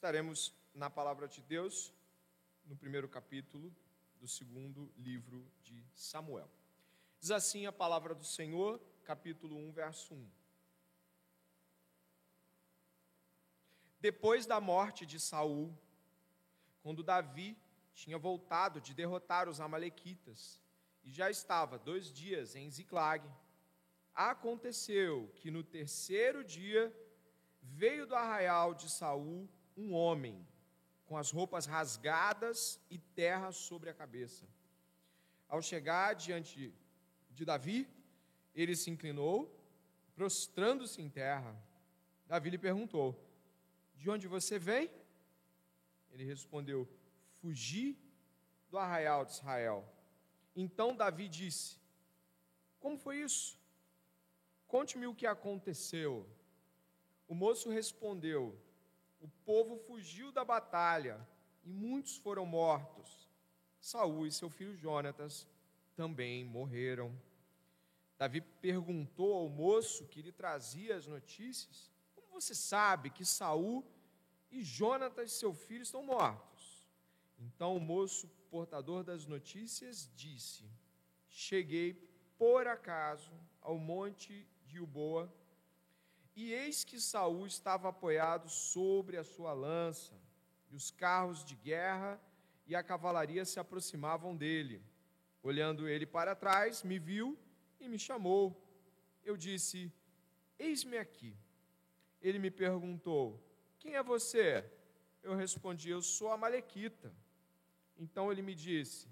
Estaremos na palavra de Deus no primeiro capítulo do segundo livro de Samuel. Diz assim a palavra do Senhor, capítulo 1, verso 1. Depois da morte de Saul, quando Davi tinha voltado de derrotar os amalequitas e já estava dois dias em Ziclag, aconteceu que no terceiro dia veio do arraial de Saul um homem com as roupas rasgadas e terra sobre a cabeça. Ao chegar diante de Davi, ele se inclinou, prostrando-se em terra. Davi lhe perguntou: De onde você vem? Ele respondeu: Fugi do arraial de Israel. Então Davi disse: Como foi isso? Conte-me o que aconteceu. O moço respondeu: o povo fugiu da batalha e muitos foram mortos. Saul e seu filho Jonatas também morreram. Davi perguntou ao moço que lhe trazia as notícias: Como você sabe que Saul e Jonatas, seu filho, estão mortos? Então o moço, portador das notícias, disse: Cheguei por acaso ao monte de Uboa e eis que Saul estava apoiado sobre a sua lança, e os carros de guerra e a cavalaria se aproximavam dele. Olhando ele para trás, me viu e me chamou. Eu disse: Eis-me aqui. Ele me perguntou: Quem é você? Eu respondi: Eu sou a Malequita. Então ele me disse: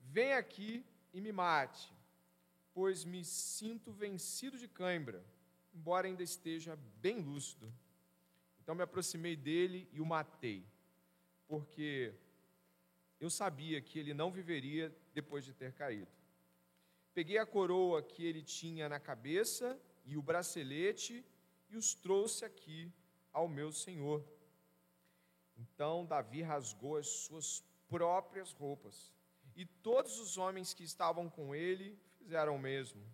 Vem aqui e me mate, pois me sinto vencido de cãibra embora ainda esteja bem lúcido. Então me aproximei dele e o matei, porque eu sabia que ele não viveria depois de ter caído. Peguei a coroa que ele tinha na cabeça e o bracelete e os trouxe aqui ao meu senhor. Então Davi rasgou as suas próprias roupas, e todos os homens que estavam com ele fizeram o mesmo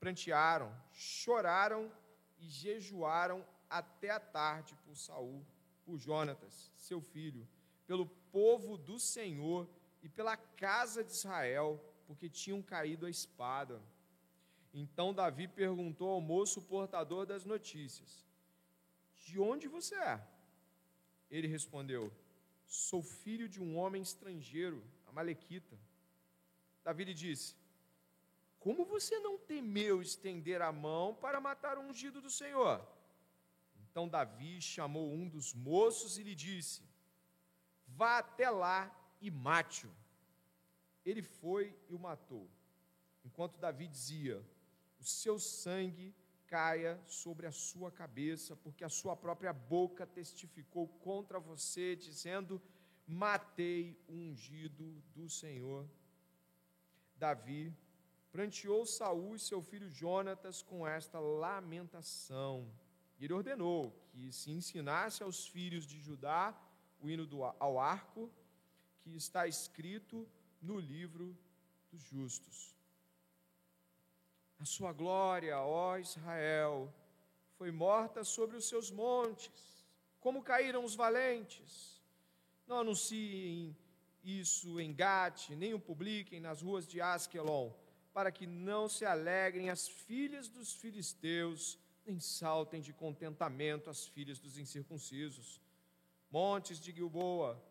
prantearam, choraram e jejuaram até a tarde por Saul, por Jonatas, seu filho, pelo povo do Senhor e pela casa de Israel, porque tinham caído a espada. Então Davi perguntou ao moço portador das notícias: De onde você é? Ele respondeu: Sou filho de um homem estrangeiro, Amalequita. Davi lhe disse: como você não temeu estender a mão para matar o ungido do Senhor? Então Davi chamou um dos moços e lhe disse: Vá até lá e mate-o. Ele foi e o matou. Enquanto Davi dizia: O seu sangue caia sobre a sua cabeça, porque a sua própria boca testificou contra você, dizendo: Matei o ungido do Senhor. Davi pranteou Saul e seu filho Jonatas com esta lamentação. Ele ordenou que se ensinasse aos filhos de Judá o hino do, ao arco, que está escrito no livro dos justos. A sua glória, ó Israel, foi morta sobre os seus montes, como caíram os valentes. Não anunciem isso em Gate, nem o publiquem nas ruas de Askelon para que não se alegrem as filhas dos filisteus, nem saltem de contentamento as filhas dos incircuncisos. Montes de Gilboa,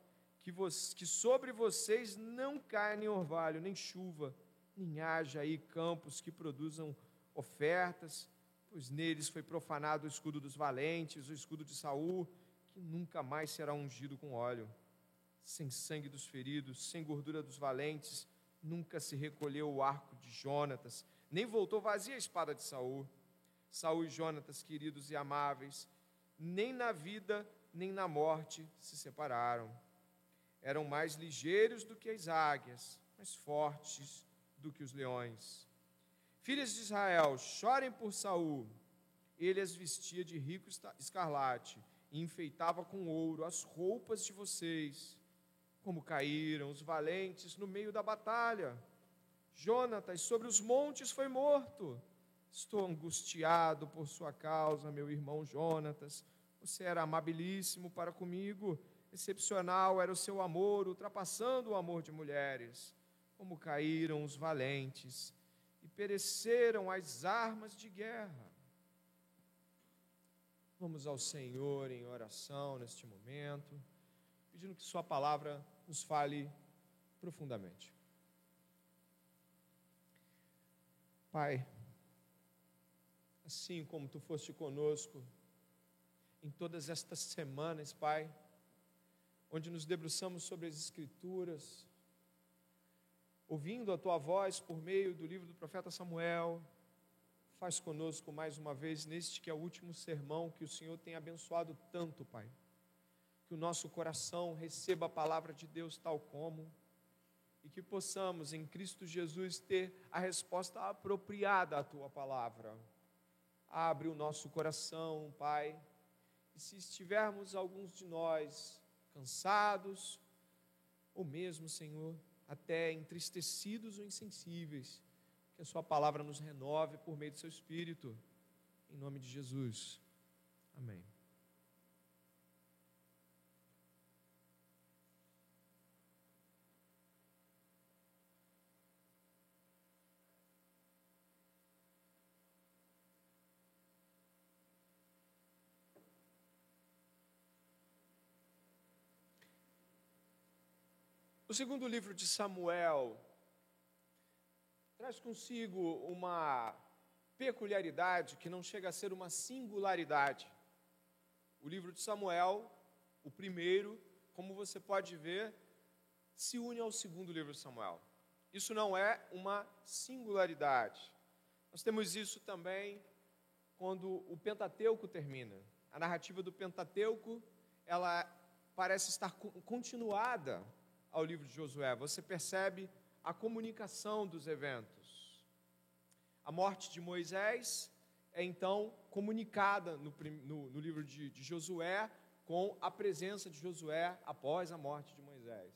que, vos, que sobre vocês não caia nem orvalho, nem chuva, nem haja aí campos que produzam ofertas, pois neles foi profanado o escudo dos valentes, o escudo de Saul, que nunca mais será ungido com óleo. Sem sangue dos feridos, sem gordura dos valentes, nunca se recolheu o arco de Jonatas, nem voltou vazia a espada de Saul. Saul e Jonatas, queridos e amáveis, nem na vida nem na morte se separaram. Eram mais ligeiros do que as águias, mais fortes do que os leões. Filhas de Israel, chorem por Saul. Ele as vestia de rico escarlate e enfeitava com ouro as roupas de vocês como caíram os valentes no meio da batalha. Jonatas sobre os montes foi morto. Estou angustiado por sua causa, meu irmão Jonatas, Você era amabilíssimo para comigo, excepcional era o seu amor, ultrapassando o amor de mulheres. Como caíram os valentes e pereceram as armas de guerra. Vamos ao Senhor em oração neste momento, pedindo que Sua palavra nos fale profundamente. Pai, assim como tu foste conosco em todas estas semanas, Pai, onde nos debruçamos sobre as Escrituras, ouvindo a tua voz por meio do livro do profeta Samuel, faz conosco mais uma vez neste que é o último sermão que o Senhor tem abençoado tanto, Pai. Que o nosso coração receba a palavra de Deus tal como e que possamos em Cristo Jesus ter a resposta apropriada à tua palavra. Abre o nosso coração, Pai, e se estivermos alguns de nós cansados, ou mesmo, Senhor, até entristecidos ou insensíveis, que a Sua palavra nos renove por meio do Seu Espírito, em nome de Jesus. Amém. Segundo livro de Samuel traz consigo uma peculiaridade que não chega a ser uma singularidade. O livro de Samuel, o primeiro, como você pode ver, se une ao segundo livro de Samuel. Isso não é uma singularidade. Nós temos isso também quando o Pentateuco termina. A narrativa do Pentateuco, ela parece estar continuada ao livro de Josué, você percebe a comunicação dos eventos. A morte de Moisés é então comunicada no, no, no livro de, de Josué com a presença de Josué após a morte de Moisés.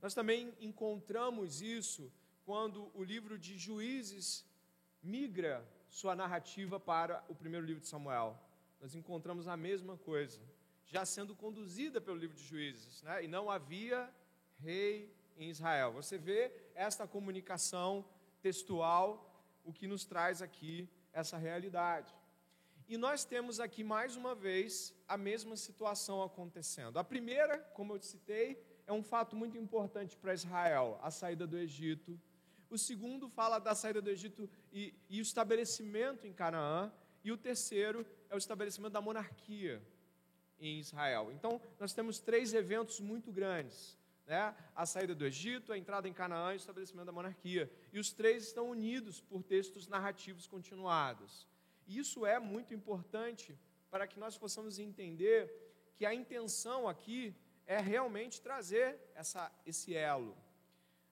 Nós também encontramos isso quando o livro de Juízes migra sua narrativa para o primeiro livro de Samuel. Nós encontramos a mesma coisa, já sendo conduzida pelo livro de Juízes, né? e não havia rei em Israel. Você vê esta comunicação textual, o que nos traz aqui essa realidade. E nós temos aqui mais uma vez a mesma situação acontecendo. A primeira, como eu citei, é um fato muito importante para Israel, a saída do Egito. O segundo fala da saída do Egito e, e o estabelecimento em Canaã. E o terceiro é o estabelecimento da monarquia em Israel. Então, nós temos três eventos muito grandes né? a saída do Egito, a entrada em Canaã e o estabelecimento da monarquia. E os três estão unidos por textos narrativos continuados. E isso é muito importante para que nós possamos entender que a intenção aqui é realmente trazer essa, esse elo.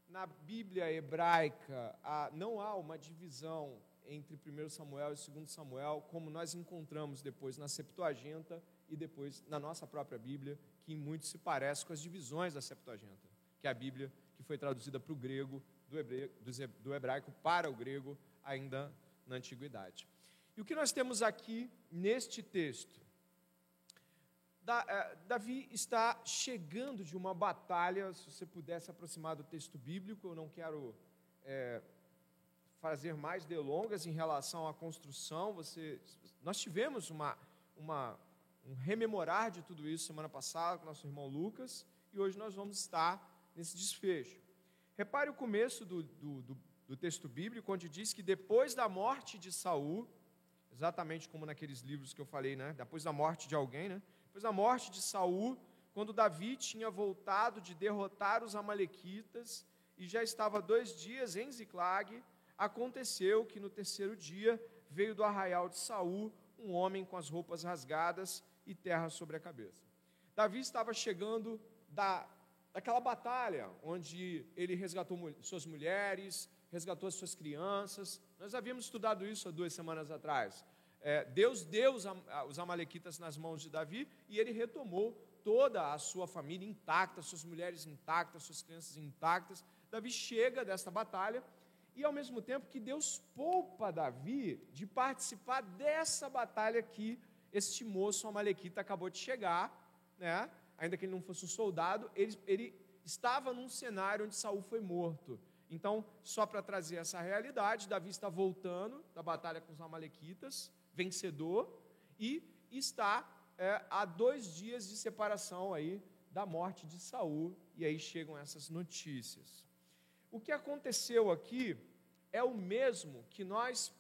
Na Bíblia hebraica, há, não há uma divisão entre 1 Samuel e 2 Samuel, como nós encontramos depois na Septuaginta e depois na nossa própria Bíblia que muito se parece com as divisões da Septuaginta, que é a Bíblia que foi traduzida para o grego, do, hebreu, do hebraico para o grego, ainda na antiguidade. E o que nós temos aqui neste texto? Eh, Davi está chegando de uma batalha, se você pudesse aproximar do texto bíblico, eu não quero é, fazer mais delongas em relação à construção. Você, nós tivemos uma, uma um rememorar de tudo isso semana passada com nosso irmão Lucas, e hoje nós vamos estar nesse desfecho. Repare o começo do, do, do, do texto bíblico, onde diz que depois da morte de Saul, exatamente como naqueles livros que eu falei, né? Depois da morte de alguém, né? Depois da morte de Saul, quando Davi tinha voltado de derrotar os amalequitas e já estava dois dias em Ziclag, aconteceu que no terceiro dia veio do arraial de Saul um homem com as roupas rasgadas e terra sobre a cabeça. Davi estava chegando da, daquela batalha onde ele resgatou suas mulheres, resgatou as suas crianças. Nós havíamos estudado isso há duas semanas atrás. É, Deus deu os, os amalequitas nas mãos de Davi e ele retomou toda a sua família intacta, suas mulheres intactas, suas crianças intactas. Davi chega desta batalha e ao mesmo tempo que Deus poupa Davi de participar dessa batalha que este moço amalequita acabou de chegar, né? ainda que ele não fosse um soldado, ele, ele estava num cenário onde Saul foi morto. Então, só para trazer essa realidade, Davi está voltando da batalha com os amalequitas, vencedor, e está é, a dois dias de separação aí da morte de Saul, e aí chegam essas notícias. O que aconteceu aqui é o mesmo que nós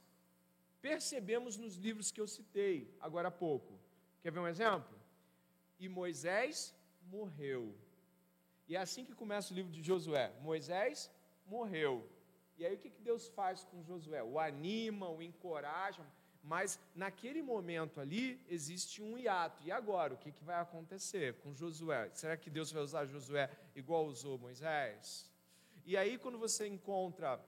percebemos nos livros que eu citei agora há pouco. Quer ver um exemplo? E Moisés morreu. E é assim que começa o livro de Josué. Moisés morreu. E aí o que Deus faz com Josué? O anima, o encoraja, mas naquele momento ali existe um hiato. E agora, o que, que vai acontecer com Josué? Será que Deus vai usar Josué igual usou Moisés? E aí, quando você encontra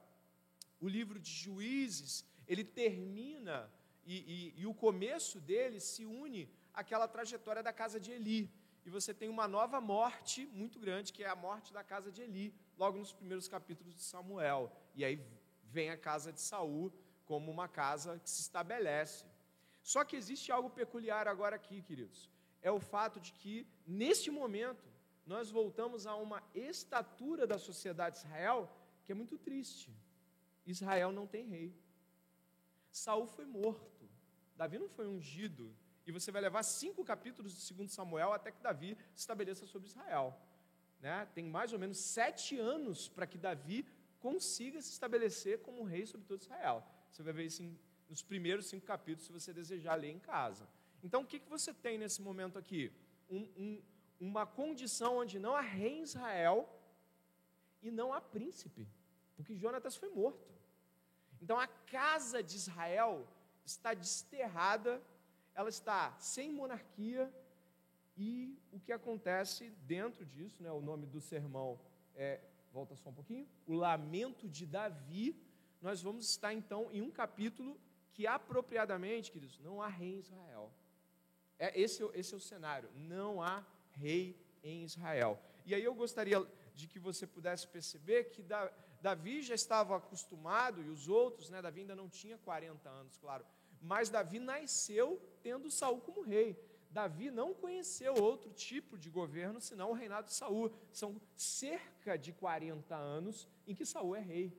o livro de Juízes, ele termina, e, e, e o começo dele se une àquela trajetória da casa de Eli. E você tem uma nova morte muito grande, que é a morte da casa de Eli, logo nos primeiros capítulos de Samuel. E aí vem a casa de Saul como uma casa que se estabelece. Só que existe algo peculiar agora aqui, queridos. É o fato de que, neste momento, nós voltamos a uma estatura da sociedade de Israel que é muito triste. Israel não tem rei. Saul foi morto. Davi não foi ungido. E você vai levar cinco capítulos de 2 Samuel até que Davi se estabeleça sobre Israel. Né? Tem mais ou menos sete anos para que Davi consiga se estabelecer como rei sobre todo Israel. Você vai ver isso em, nos primeiros cinco capítulos, se você desejar ler em casa. Então, o que, que você tem nesse momento aqui? Um, um, uma condição onde não há rei em Israel e não há príncipe, porque Jonatas foi morto. Então, a casa de Israel está desterrada, ela está sem monarquia, e o que acontece dentro disso, né, o nome do sermão é, volta só um pouquinho, o lamento de Davi, nós vamos estar então em um capítulo que apropriadamente, queridos, não há rei em Israel. É, esse, esse é o cenário, não há rei em Israel. E aí eu gostaria de que você pudesse perceber que Davi já estava acostumado, e os outros, né, Davi ainda não tinha 40 anos, claro, mas Davi nasceu tendo Saul como rei. Davi não conheceu outro tipo de governo senão o reinado de Saul. São cerca de 40 anos em que Saul é rei.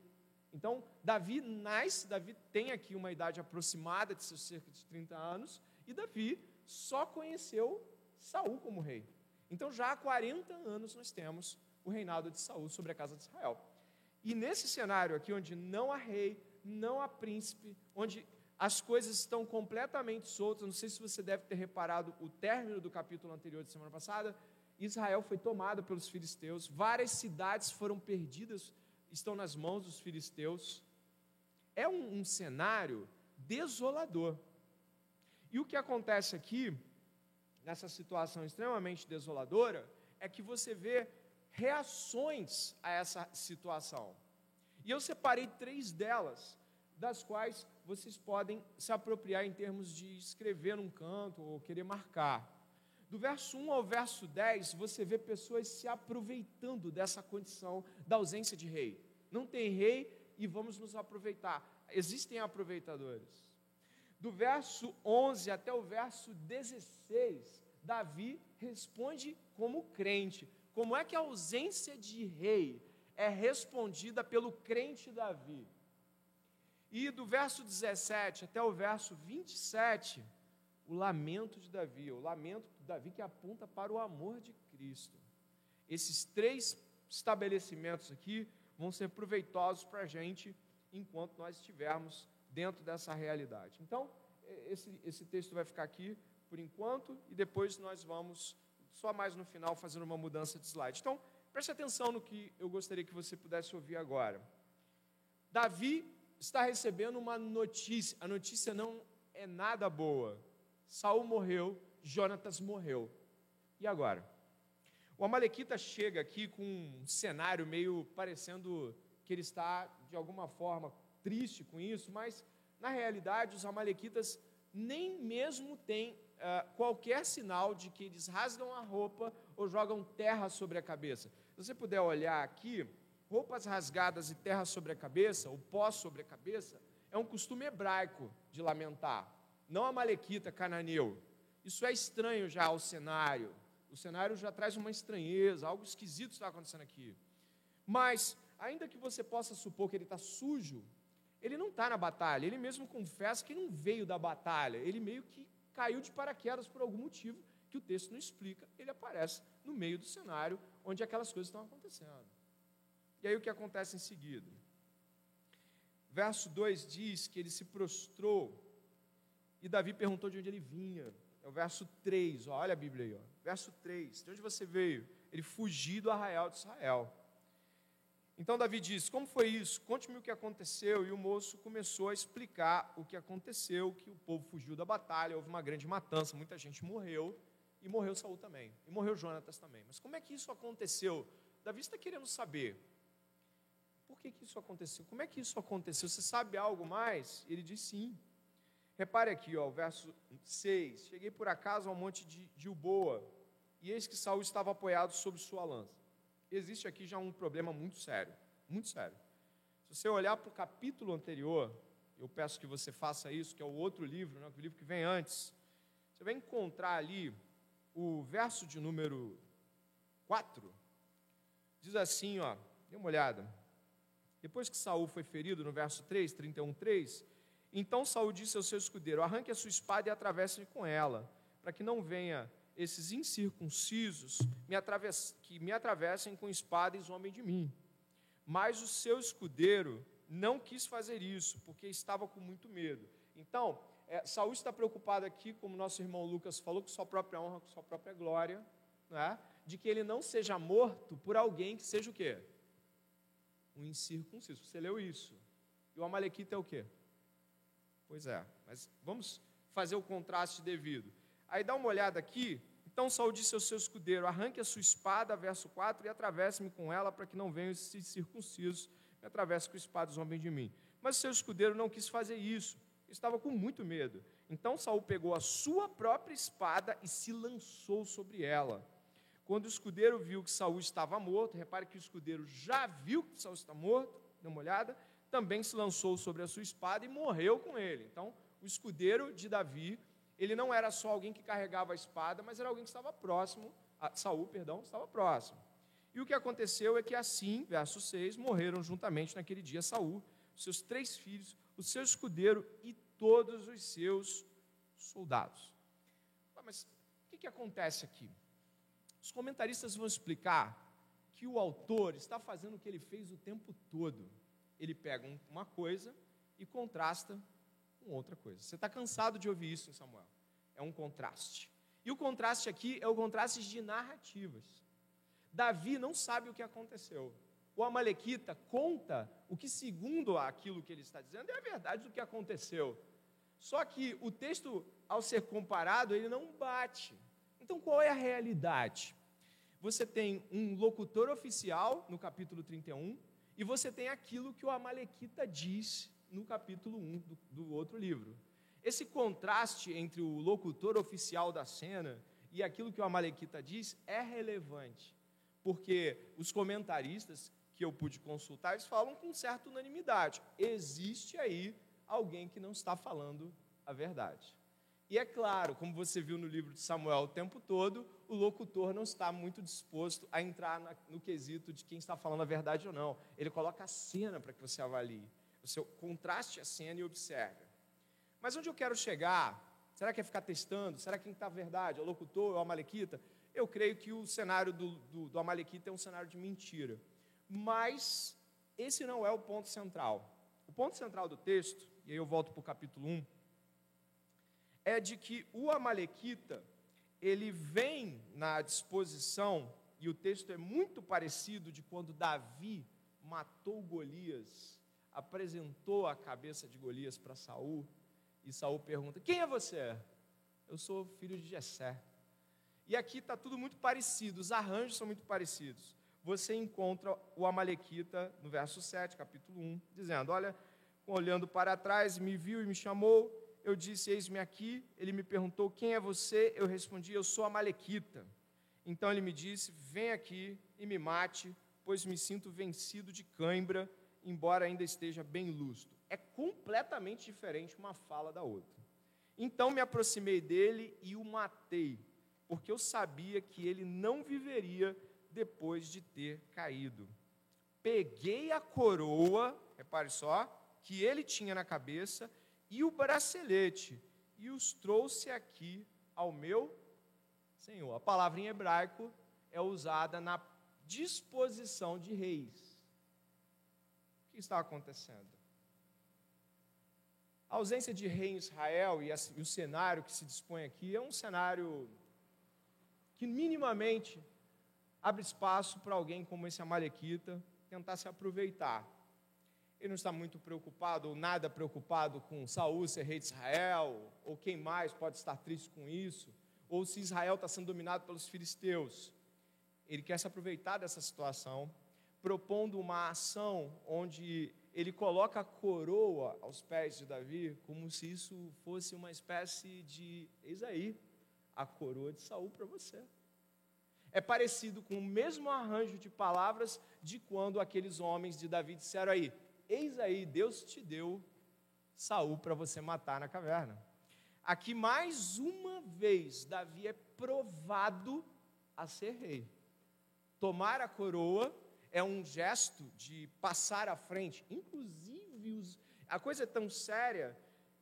Então, Davi nasce, Davi tem aqui uma idade aproximada de seus cerca de 30 anos, e Davi só conheceu Saul como rei. Então, já há 40 anos nós temos o reinado de Saul sobre a casa de Israel. E nesse cenário aqui, onde não há rei, não há príncipe, onde as coisas estão completamente soltas, não sei se você deve ter reparado o término do capítulo anterior de semana passada, Israel foi tomada pelos filisteus, várias cidades foram perdidas, estão nas mãos dos filisteus. É um, um cenário desolador. E o que acontece aqui, nessa situação extremamente desoladora, é que você vê reações a essa situação. E eu separei três delas, das quais vocês podem se apropriar em termos de escrever num canto ou querer marcar. Do verso 1 ao verso 10, você vê pessoas se aproveitando dessa condição da ausência de rei. Não tem rei e vamos nos aproveitar. Existem aproveitadores. Do verso 11 até o verso 16, Davi responde como crente. Como é que a ausência de rei é respondida pelo crente Davi? E do verso 17 até o verso 27, o lamento de Davi, o lamento de Davi que aponta para o amor de Cristo. Esses três estabelecimentos aqui vão ser proveitosos para a gente enquanto nós estivermos dentro dessa realidade. Então, esse, esse texto vai ficar aqui por enquanto e depois nós vamos só mais no final fazendo uma mudança de slide. Então, preste atenção no que eu gostaria que você pudesse ouvir agora. Davi está recebendo uma notícia. A notícia não é nada boa. Saul morreu, Jonatas morreu. E agora? O Amalequita chega aqui com um cenário meio parecendo que ele está, de alguma forma, triste com isso, mas, na realidade, os Amalequitas nem mesmo têm uh, qualquer sinal de que eles rasgam a roupa ou jogam terra sobre a cabeça. Se você puder olhar aqui, roupas rasgadas e terra sobre a cabeça, ou pó sobre a cabeça, é um costume hebraico de lamentar, não amalequita, cananeu. Isso é estranho já ao cenário. O cenário já traz uma estranheza, algo esquisito está acontecendo aqui. Mas, ainda que você possa supor que ele está sujo, ele não está na batalha. Ele mesmo confessa que não veio da batalha. Ele meio que caiu de paraquedas por algum motivo que o texto não explica. Ele aparece no meio do cenário onde aquelas coisas estão acontecendo. E aí o que acontece em seguida? Verso 2 diz que ele se prostrou e Davi perguntou de onde ele vinha. É o verso 3, ó, olha a Bíblia aí. Ó. Verso 3, de onde você veio? Ele fugiu do arraial de Israel. Então Davi diz: Como foi isso? Conte-me o que aconteceu. E o moço começou a explicar o que aconteceu: que o povo fugiu da batalha, houve uma grande matança, muita gente morreu, e morreu Saul também, e morreu Jonatas também. Mas como é que isso aconteceu? Davi está querendo saber. Por que, que isso aconteceu? Como é que isso aconteceu? Você sabe algo mais? Ele diz sim. Repare aqui, ó, o verso 6. Cheguei por acaso ao monte de Gilboa, e eis que Saul estava apoiado sobre sua lança. Existe aqui já um problema muito sério, muito sério. Se você olhar para o capítulo anterior, eu peço que você faça isso, que é o outro livro, né, o livro que vem antes. Você vai encontrar ali o verso de número 4. Diz assim, ó, dê uma olhada. Depois que Saul foi ferido, no verso 3, 31, 3, então Saul disse ao seu escudeiro: Arranque a sua espada e atravesse-me com ela, para que não venha esses incircuncisos me que me atravessem com espada e zombem de mim. Mas o seu escudeiro não quis fazer isso, porque estava com muito medo. Então, é, Saul está preocupado aqui, como nosso irmão Lucas falou, com sua própria honra, com sua própria glória, né? de que ele não seja morto por alguém que seja o quê? Um incircunciso. Você leu isso. E o Amalequita é o quê? Pois é, mas vamos fazer o contraste devido. Aí dá uma olhada aqui. Então Saul disse ao seu escudeiro: Arranque a sua espada, verso 4, e atravesse-me com ela, para que não venham esses circuncisos, me atravesse com a espada os homens de mim. Mas o seu escudeiro não quis fazer isso, estava com muito medo. Então Saul pegou a sua própria espada e se lançou sobre ela. Quando o escudeiro viu que Saul estava morto, repare que o escudeiro já viu que Saul está morto, dê uma olhada, também se lançou sobre a sua espada e morreu com ele. Então, o escudeiro de Davi, ele não era só alguém que carregava a espada, mas era alguém que estava próximo, a Saul, perdão, estava próximo. E o que aconteceu é que assim, verso 6, morreram juntamente naquele dia Saul, seus três filhos, o seu escudeiro e todos os seus soldados. Mas o que, que acontece aqui? Os comentaristas vão explicar que o autor está fazendo o que ele fez o tempo todo ele pega uma coisa e contrasta com outra coisa. Você está cansado de ouvir isso em Samuel. É um contraste. E o contraste aqui é o contraste de narrativas. Davi não sabe o que aconteceu. O Amalequita conta o que, segundo aquilo que ele está dizendo, é a verdade do que aconteceu. Só que o texto, ao ser comparado, ele não bate. Então, qual é a realidade? Você tem um locutor oficial, no capítulo 31, e você tem aquilo que o Amalequita diz no capítulo 1 do, do outro livro. Esse contraste entre o locutor oficial da cena e aquilo que o Amalequita diz é relevante, porque os comentaristas que eu pude consultar, eles falam com certa unanimidade. Existe aí alguém que não está falando a verdade. E é claro, como você viu no livro de Samuel o tempo todo, o locutor não está muito disposto a entrar no quesito de quem está falando a verdade ou não. Ele coloca a cena para que você avalie. Você contraste a cena e observe. Mas onde eu quero chegar? Será que é ficar testando? Será que quem está verdade? É o locutor? É o Amalequita? Eu creio que o cenário do, do, do Amalequita é um cenário de mentira. Mas esse não é o ponto central. O ponto central do texto, e aí eu volto para o capítulo 1, é de que o Amalequita, ele vem na disposição, e o texto é muito parecido de quando Davi matou Golias, apresentou a cabeça de Golias para Saul, e Saul pergunta: Quem é você? Eu sou filho de Jessé. E aqui está tudo muito parecido, os arranjos são muito parecidos. Você encontra o Amalequita no verso 7, capítulo 1, dizendo: Olha, olhando para trás, me viu e me chamou, eu disse: Eis-me aqui. Ele me perguntou: Quem é você? Eu respondi: Eu sou a Malequita. Então ele me disse: Vem aqui e me mate, pois me sinto vencido de cãibra, embora ainda esteja bem lustro. É completamente diferente uma fala da outra. Então me aproximei dele e o matei, porque eu sabia que ele não viveria depois de ter caído. Peguei a coroa, repare só, que ele tinha na cabeça e o bracelete e os trouxe aqui ao meu Senhor. A palavra em hebraico é usada na disposição de reis. Que está acontecendo? A ausência de rei em Israel e, o cenário que se dispõe aqui é um cenário que minimamente abre espaço para alguém como esse Amalequita tentar se aproveitar. Ele não está muito preocupado ou nada preocupado com Saul ser rei de Israel, ou quem mais pode estar triste com isso, ou se Israel está sendo dominado pelos filisteus. Ele quer se aproveitar dessa situação, propondo uma ação onde ele coloca a coroa aos pés de Davi, como se isso fosse uma espécie de, eis aí, a coroa de Saul para você. É parecido com o mesmo arranjo de palavras de quando aqueles homens de Davi disseram aí: Eis aí, Deus te deu Saul para você matar na caverna. Aqui mais uma vez Davi é provado a ser rei. Tomar a coroa é um gesto de passar à frente. Inclusive, os, a coisa é tão séria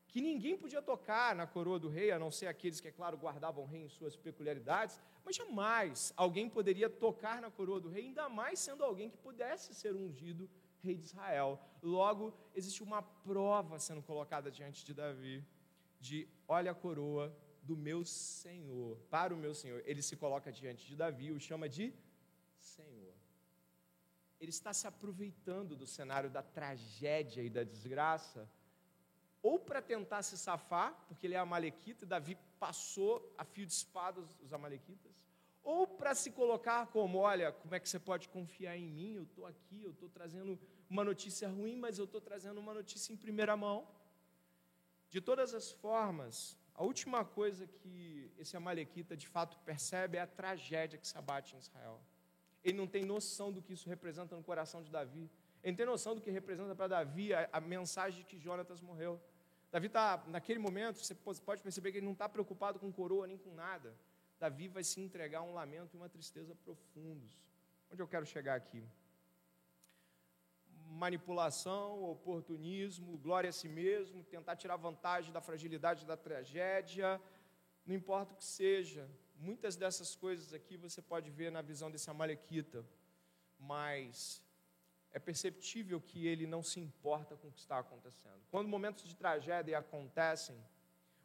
que ninguém podia tocar na coroa do rei, a não ser aqueles que, é claro, guardavam o rei em suas peculiaridades, mas jamais alguém poderia tocar na coroa do rei, ainda mais sendo alguém que pudesse ser ungido rei de Israel. Logo, existe uma prova sendo colocada diante de Davi, de olha a coroa do meu Senhor, para o meu Senhor. Ele se coloca diante de Davi, o chama de Senhor ele está se aproveitando do cenário da tragédia e da desgraça, ou para tentar se safar, porque ele é amalequita, e Davi passou a fio de espada os amalequitas, ou para se colocar como: olha, como é que você pode confiar em mim? Eu estou aqui, eu estou trazendo uma notícia ruim, mas eu estou trazendo uma notícia em primeira mão. De todas as formas, a última coisa que esse amalequita de fato percebe é a tragédia que se abate em Israel. Ele não tem noção do que isso representa no coração de Davi. Ele não tem noção do que representa para Davi a, a, mensagem de que Jonatas morreu. Davi está, naquele momento, você pode perceber que ele não está preocupado com coroa nem com nada. Davi vai se entregar a um lamento e uma tristeza profundos. Onde eu quero chegar aqui? Manipulação, oportunismo, glória a si mesmo, tentar tirar vantagem da fragilidade da tragédia, não importa o que seja, Muitas dessas coisas aqui você pode ver na visão desse Amalequita, mas é perceptível que ele não se importa com o que está acontecendo. Quando momentos de tragédia acontecem,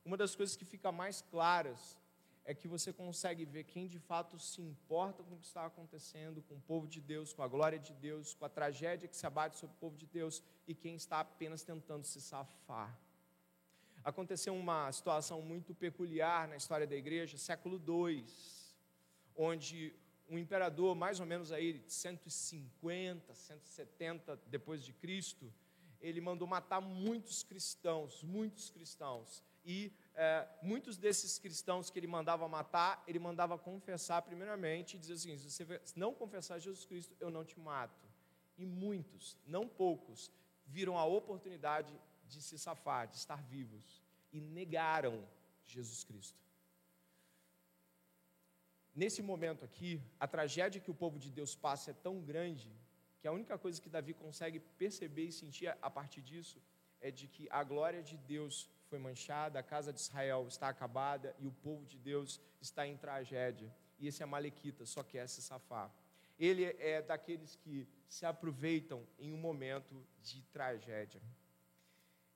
uma das coisas que fica mais claras é que você consegue ver quem de fato se importa com o que está acontecendo, com o povo de Deus, com a glória de Deus, com a tragédia que se abate sobre o povo de Deus e quem está apenas tentando se safar aconteceu uma situação muito peculiar na história da igreja, século II, onde um imperador, mais ou menos aí 150, 170 depois de Cristo, ele mandou matar muitos cristãos, muitos cristãos. E é, muitos desses cristãos que ele mandava matar, ele mandava confessar primeiramente e dizer assim: se você não confessar Jesus Cristo, eu não te mato. E muitos, não poucos, viram a oportunidade de se safar, de estar vivos, e negaram Jesus Cristo. Nesse momento aqui, a tragédia que o povo de Deus passa é tão grande que a única coisa que Davi consegue perceber e sentir a partir disso é de que a glória de Deus foi manchada, a casa de Israel está acabada e o povo de Deus está em tragédia. E esse Amalequita só quer se safar. Ele é daqueles que se aproveitam em um momento de tragédia.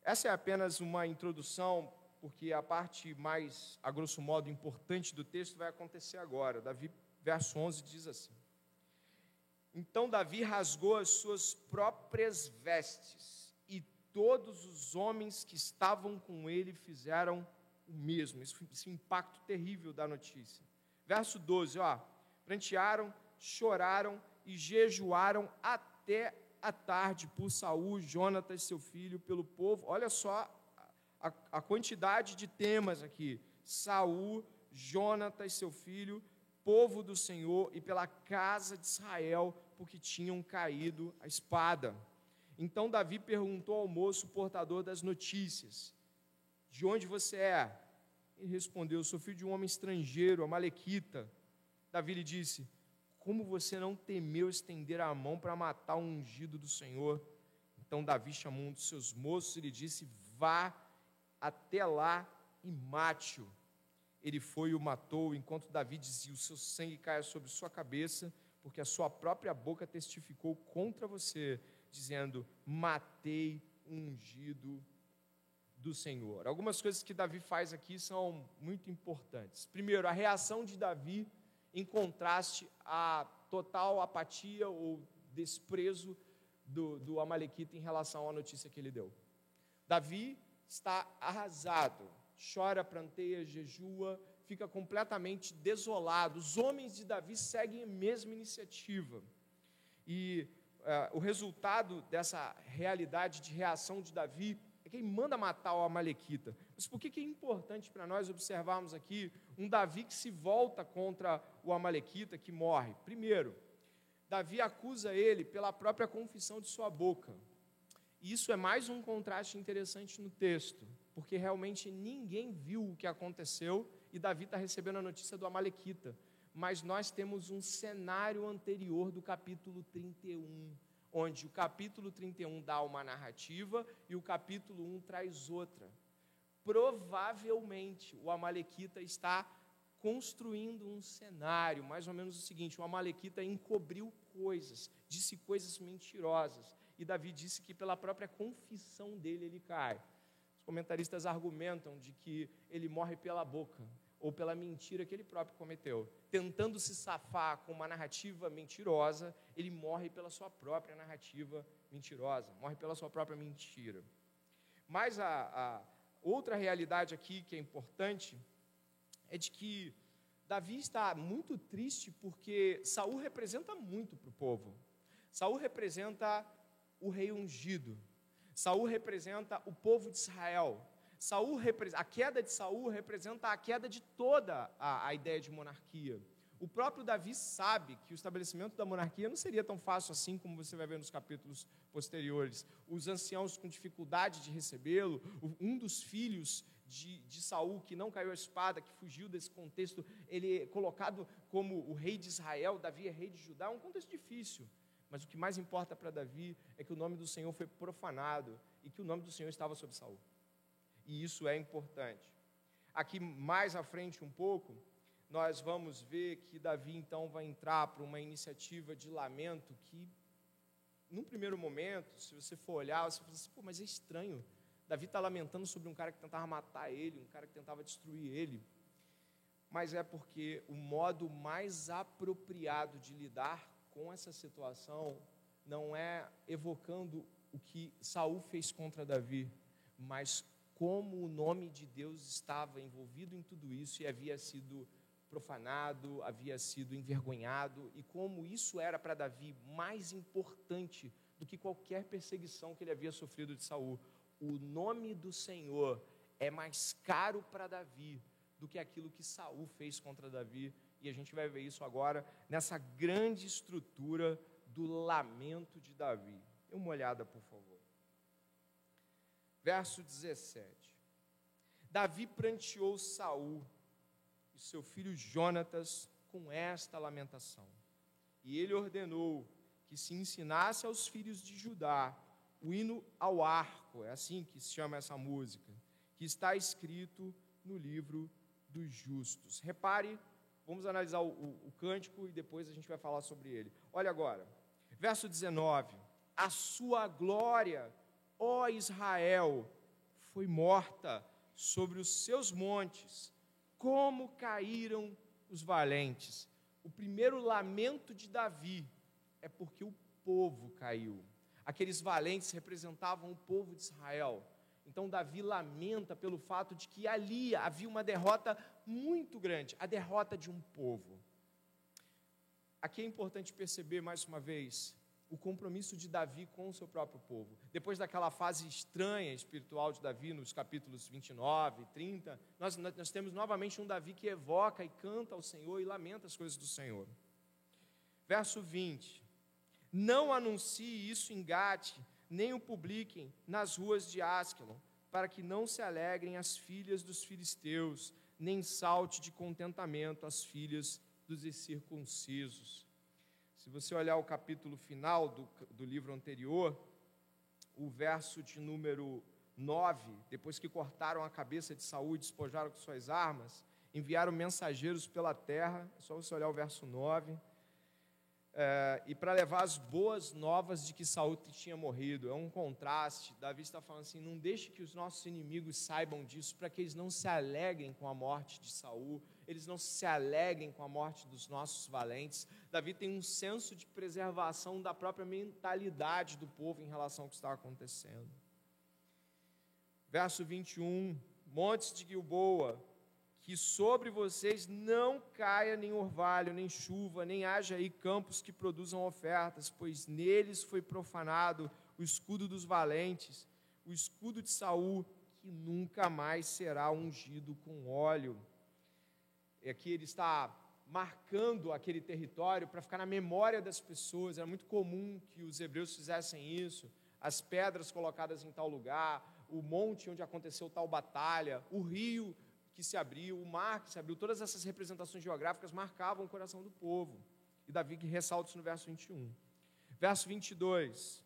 Essa é apenas uma introdução, porque a parte mais, a grosso modo, importante do texto vai acontecer agora. Davi, verso 11, diz assim: Então Davi rasgou as suas próprias vestes, e todos os homens que estavam com ele fizeram o mesmo. Esse, esse impacto terrível da notícia. Verso 12, ó, prantearam, choraram e jejuaram até à tarde por Saul, Jonatas, seu filho, pelo povo. Olha só a, a quantidade de temas aqui. Saul, Jonatas, seu filho, povo do Senhor e pela casa de Israel, porque tinham caído a espada. Então Davi perguntou ao moço portador das notícias: De onde você é? Ele respondeu: Sou filho de um homem estrangeiro, Amalequita. Davi lhe disse: Como você não temeu estender a mão para matar o ungido do Senhor? Então Davi chamou um dos seus moços e lhe disse: Vá até lá e mate-o. Ele foi e o matou, enquanto Davi dizia: O seu sangue caia sobre sua cabeça, porque a sua própria boca testificou contra você, dizendo: Matei o ungido do Senhor. Algumas coisas que Davi faz aqui são muito importantes. Primeiro, a reação de Davi em contraste à total apatia ou desprezo do, do Amalequita em relação à notícia que ele deu. Davi está arrasado, chora, pranteia, jejua, fica completamente desolado. Os homens de Davi seguem a mesma iniciativa. E uh, o resultado dessa realidade de reação de Davi que ele manda matar o Amalequita. Mas por que, que é importante para nós observarmos aqui um Davi que se volta contra o Amalequita, que morre? Primeiro, Davi acusa ele pela própria confissão de sua boca. E isso é mais um contraste interessante no texto, porque realmente ninguém viu o que aconteceu e Davi está recebendo a notícia do Amalequita. Mas nós temos um cenário anterior do capítulo 31, onde o capítulo 31 dá uma narrativa e o capítulo 1 traz outra. Provavelmente o Amalequita está construindo um cenário, mais ou menos o seguinte: o Amalequita encobriu coisas, disse coisas mentirosas, e Davi disse que pela própria confissão dele ele cai. Os comentaristas argumentam de que ele morre pela boca, ou pela mentira que ele próprio cometeu. Tentando se safar com uma narrativa mentirosa, ele morre pela sua própria narrativa mentirosa, morre pela sua própria mentira. Mas a, a outra realidade aqui que é importante é de que Davi está muito triste porque Saul representa muito para o povo. Saul representa o rei ungido. Saul representa o povo de Israel. Saul a queda de Saul representa a queda de toda a, a ideia de monarquia. O próprio Davi sabe que o estabelecimento da monarquia não seria tão fácil assim como você vai ver nos capítulos posteriores. Os anciãos com dificuldade de recebê-lo, um dos filhos de, de Saul que não caiu a espada, que fugiu desse contexto, ele é colocado como o rei de Israel, Davi é rei de Judá, é um contexto difícil. Mas o que mais importa para Davi é que o nome do Senhor foi profanado e que o nome do Senhor estava sobre Saul. E isso é importante. Aqui mais à frente um pouco, nós vamos ver que Davi então vai entrar para uma iniciativa de lamento que, num primeiro momento, se você for olhar, você fala assim, pô, mas é estranho. Davi está lamentando sobre um cara que tentava matar ele, um cara que tentava destruir ele. Mas é porque o modo mais apropriado de lidar com essa situação não é evocando o que Saul fez contra Davi, mas como o nome de Deus estava envolvido em tudo isso e havia sido profanado, havia sido envergonhado, e como isso era para Davi mais importante do que qualquer perseguição que ele havia sofrido de Saul o nome do Senhor é mais caro para Davi do que aquilo que Saul fez contra Davi, e a gente vai ver isso agora nessa grande estrutura do lamento de Davi. Dê uma olhada, por favor. Verso 17. Davi pranteou Saul e seu filho Jonatas com esta lamentação. E ele ordenou que se ensinasse aos filhos de Judá o hino ao arco, é assim que se chama essa música, que está escrito no livro dos justos. Repare, vamos analisar o, o, o cântico e depois a gente vai falar sobre ele. Olha agora, verso 19: A sua glória, ó Israel, foi morta sobre os seus montes, como caíram os valentes. O primeiro lamento de Davi é porque o povo caiu. Aqueles valentes representavam o povo de Israel. Então Davi lamenta pelo fato de que ali havia uma derrota muito grande, a derrota de um povo. Aqui é importante perceber mais uma vez o compromisso de Davi com o seu próprio povo. Depois daquela fase estranha espiritual de Davi, nos capítulos 29 e 30, nós, nós temos novamente um Davi que evoca e canta ao Senhor e lamenta as coisas do Senhor. Verso 20: não anuncie isso em Gate, nem o publiquem nas ruas de Askelon, para que não se alegrem as filhas dos filisteus, nem salte de contentamento as filhas dos incircuncisos. Se você olhar o capítulo final do, do livro anterior, o verso de número 9, depois que cortaram a cabeça de Saúl despojaram com suas armas, enviaram mensageiros pela terra, é só você olhar o verso 9 é, e para levar as boas novas de que Saul tinha morrido. É um contraste. Davi está falando assim: não deixe que os nossos inimigos saibam disso, para que eles não se alegrem com a morte de Saul, eles não se alegrem com a morte dos nossos valentes. Davi tem um senso de preservação da própria mentalidade do povo em relação ao que está acontecendo. Verso 21, Montes de Gilboa, que sobre vocês não caia nem orvalho, nem chuva, nem haja aí campos que produzam ofertas, pois neles foi profanado o escudo dos valentes, o escudo de Saul, que nunca mais será ungido com óleo. Aqui ele está marcando aquele território para ficar na memória das pessoas. Era muito comum que os hebreus fizessem isso. As pedras colocadas em tal lugar, o monte onde aconteceu tal batalha, o rio que se abriu, o mar que se abriu, todas essas representações geográficas marcavam o coração do povo. E Davi que ressalta isso no verso 21. Verso 22.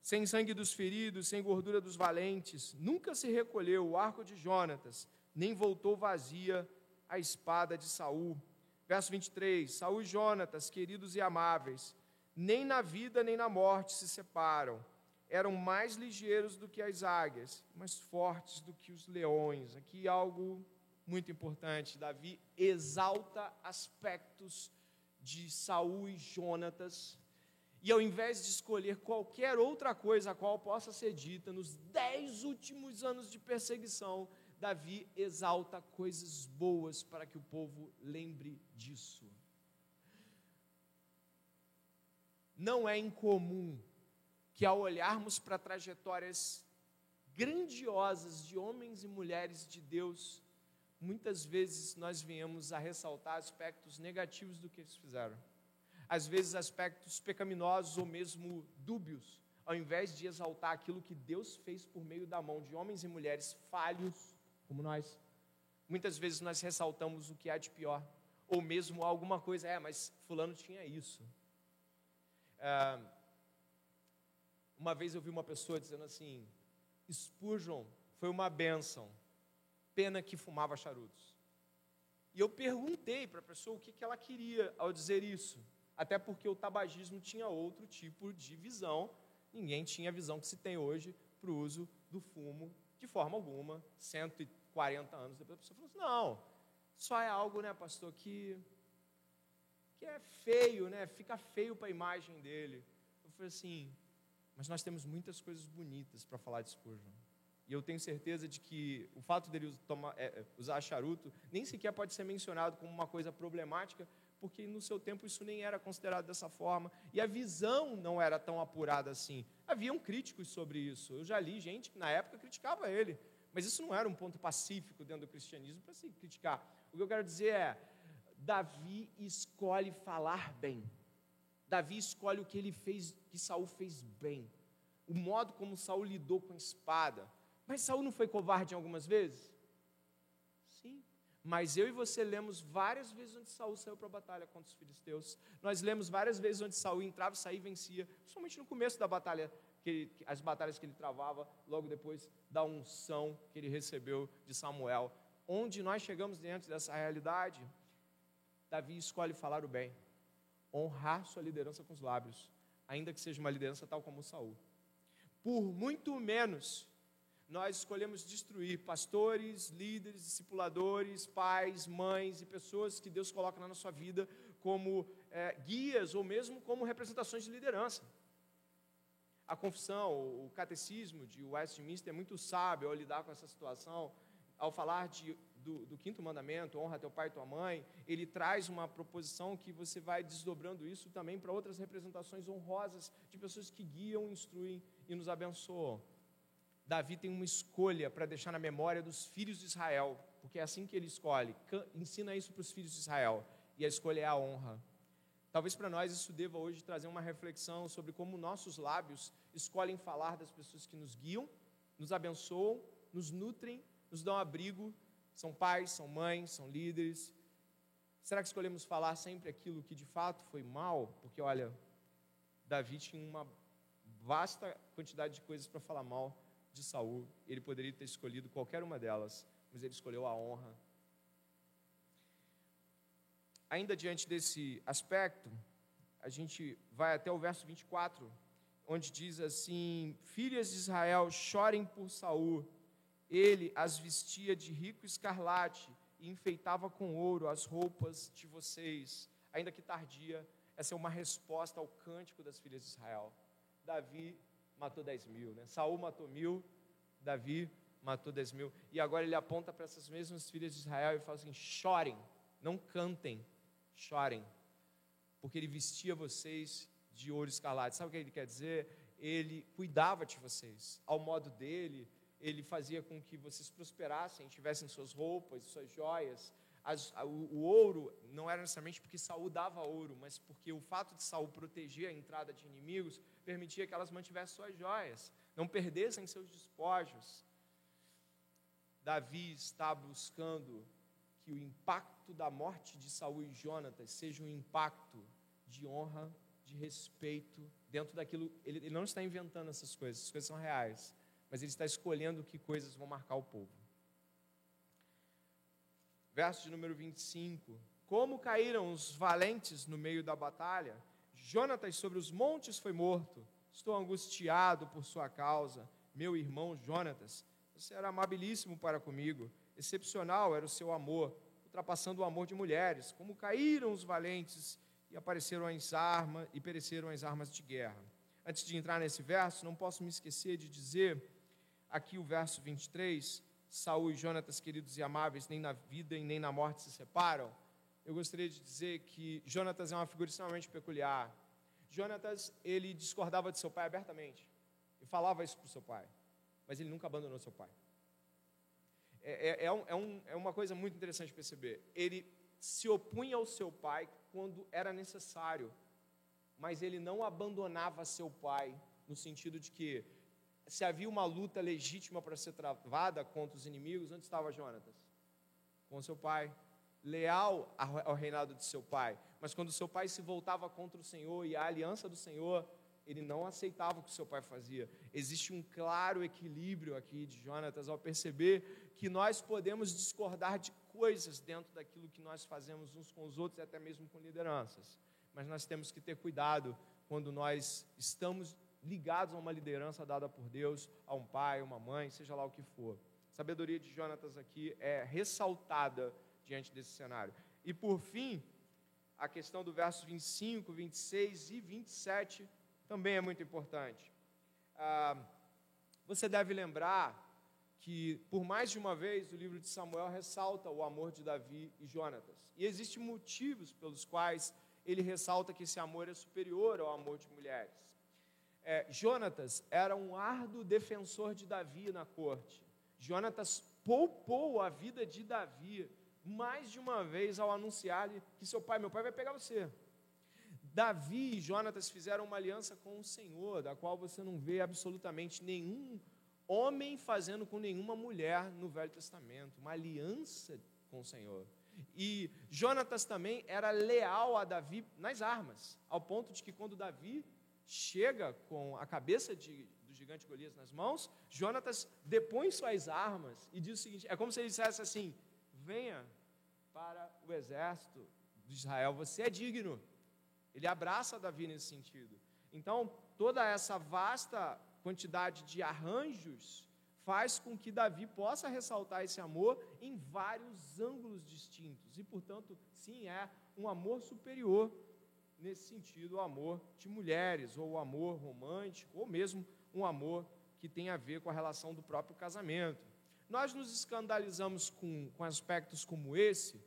Sem sangue dos feridos, sem gordura dos valentes, nunca se recolheu o arco de Jonatas, nem voltou vazia a espada de Saul. Verso 23. Saul e Jonatas, queridos e amáveis, nem na vida nem na morte se separam eram mais ligeiros do que as águias, mais fortes do que os leões. Aqui algo muito importante. Davi exalta aspectos de Saul e Jonatas. E ao invés de escolher qualquer outra coisa a qual possa ser dita nos dez últimos anos de perseguição, Davi exalta coisas boas para que o povo lembre disso. Não é incomum que ao olharmos para trajetórias grandiosas de homens e mulheres de Deus, muitas vezes nós viemos a ressaltar aspectos negativos do que eles fizeram. Às vezes aspectos pecaminosos ou mesmo dúbios, ao invés de exaltar aquilo que Deus fez por meio da mão de homens e mulheres falhos como nós. Muitas vezes nós ressaltamos o que há de pior, ou mesmo alguma coisa, é, mas fulano tinha isso. É, uma vez eu vi uma pessoa dizendo assim: Spurgeon foi uma bênção, pena que fumava charutos. E eu perguntei para a pessoa o que, que ela queria ao dizer isso, até porque o tabagismo tinha outro tipo de visão, ninguém tinha a visão que se tem hoje para o uso do fumo de forma alguma, 140 anos depois a pessoa falou assim, não, só é algo, né, pastor, que, que é feio, né, fica feio para a imagem dele. Eu falei assim, mas nós temos muitas coisas bonitas para falar de Spurgeon. E eu tenho certeza de que o fato dele tomar, é, é, usar charuto nem sequer pode ser mencionado como uma coisa problemática, porque no seu tempo isso nem era considerado dessa forma. E a visão não era tão apurada assim. Haviam críticos sobre isso. Eu já li gente que na época criticava ele. Mas isso não era um ponto pacífico dentro do cristianismo para se criticar. O que eu quero dizer é: Davi escolhe falar bem. Davi escolhe o que ele fez, que Saul fez bem. O modo como Saul lidou com a espada. Mas Saul não foi covarde algumas vezes? Sim. Mas eu e você lemos várias vezes onde Saul saiu para a batalha contra os filisteus. Nós lemos várias vezes onde Saul entrava, saía e vencia, principalmente no começo da batalha, que as batalhas que ele travava, logo depois da unção que ele recebeu de Samuel. Onde nós chegamos diante dessa realidade, Davi escolhe falar o bem honrar sua liderança com os lábios, ainda que seja uma liderança tal como Saul. Por muito menos, nós escolhemos destruir pastores, líderes, discipuladores, pais, mães e pessoas que Deus coloca na nossa vida como é, guias ou mesmo como representações de liderança. A confissão, o catecismo de Westminster é muito sábio ao lidar com essa situação, ao falar de do, do, quinto mandamento, honra teu pai e tua mãe, ele traz uma proposição que você vai desdobrando isso também para outras representações honrosas de pessoas que guiam, instruem e nos abençoam. Davi tem uma escolha para deixar na memória dos filhos de Israel, porque é assim que ele escolhe, ensina isso para os filhos de Israel, e a escolha é a honra. Talvez para nós isso deva hoje trazer uma reflexão sobre como nossos lábios escolhem falar das pessoas que nos guiam, nos abençoam, nos nutrem, nos dão abrigo São pais, são mães, são líderes. Será que escolhemos falar sempre aquilo que de fato foi mal? Porque, olha, Davi tinha uma vasta quantidade de coisas para falar mal de Saul. Ele poderia ter escolhido qualquer uma delas, mas ele escolheu a honra. Ainda diante desse aspecto, a gente vai até o verso 24, onde diz assim: Filhas de Israel, chorem por Saul. Ele as vestia de rico escarlate e enfeitava com ouro as roupas de vocês. Ainda que tardia, essa é uma resposta ao cântico das filhas de Israel. Davi matou 10 mil, né? Saul matou mil, Davi matou 10 mil. E agora ele aponta para essas mesmas filhas de Israel e fala assim: chorem, não cantem, chorem, porque ele vestia vocês de ouro escarlate. Sabe o que ele quer dizer? Ele cuidava de vocês, ao modo dele, ele fazia com que vocês prosperassem, tivessem suas roupas, suas joias. As, o, o, ouro não era necessariamente porque Saul dava ouro, mas porque o fato de Saul proteger a entrada de inimigos permitia que elas mantivessem suas joias, não perdessem seus despojos. Davi está buscando que o impacto da morte de Saul e Jonatas seja um impacto de honra, de respeito, dentro daquilo. Ele, ele não está inventando essas coisas, essas coisas são reais, mas ele está escolhendo que coisas vão marcar o povo. Verso de número 25: Como caíram os valentes no meio da batalha, Jonatas sobre os montes foi morto. Estou angustiado por sua causa, meu irmão Jonatas. Você era amabilíssimo para comigo, excepcional era o seu amor, ultrapassando o amor de mulheres. Como caíram os valentes e apareceram as armas e pereceram as armas de guerra. Antes de entrar nesse verso, não posso me esquecer de dizer aqui o verso 23, Saul e Jonatas, queridos e amáveis, nem na vida e nem na morte se separam. Eu gostaria de dizer que Jonatas é uma figura extremamente peculiar. Jonatas, ele discordava de seu pai abertamente e falava isso para o seu pai, mas ele nunca abandonou seu pai. É, é, é, um, é, um, é uma coisa muito interessante perceber. Ele se opunha ao seu pai quando era necessário, mas ele não abandonava seu pai, no sentido de que se havia uma luta legítima para ser travada contra os inimigos, onde estava Jonatas? Com seu pai, leal ao reinado de seu pai. Mas quando seu pai se voltava contra o Senhor e a aliança do Senhor, ele não aceitava o que seu pai fazia. Existe um claro equilíbrio aqui de Jonatas ao perceber que nós podemos discordar de coisas dentro daquilo que nós fazemos uns com os outros e até mesmo com lideranças. Mas nós temos que ter cuidado quando nós estamos ligados a uma liderança dada por Deus, a um pai, uma mãe, seja lá o que for. A sabedoria de Jonatas aqui é ressaltada diante desse cenário. E por fim, a questão do verso 25, 26 e 27 também é muito importante. Ah, você deve lembrar que, por mais de uma vez, o livro de Samuel ressalta o amor de Davi e Jonatas. E existem motivos pelos quais ele ressalta que esse amor é superior ao amor de mulheres. É, Jonatas era um árduo defensor de Davi na corte. Jonatas poupou a vida de Davi mais de uma vez ao anunciar-lhe que seu pai, meu pai vai pegar você. Davi e Jonatas fizeram uma aliança com o Senhor, da qual você não vê absolutamente nenhum homem fazendo com nenhuma mulher no Velho Testamento, uma aliança com o Senhor. E Jonatas também era leal a Davi nas armas, ao ponto de que quando Davi chega com a cabeça de, do gigante Golias nas mãos, Jonatas depõe suas armas e diz o seguinte: é como se ele dissesse assim: venha para o exército de Israel, você é digno. Ele abraça Davi nesse sentido. Então, toda essa vasta quantidade de arranjos faz com que Davi possa ressaltar esse amor em vários ângulos distintos. E, portanto, sim, é um amor superior, nesse sentido, o amor de mulheres, ou o amor romântico, ou mesmo um amor que tem a ver com a relação do próprio casamento. Nós nos escandalizamos com, com aspectos como esse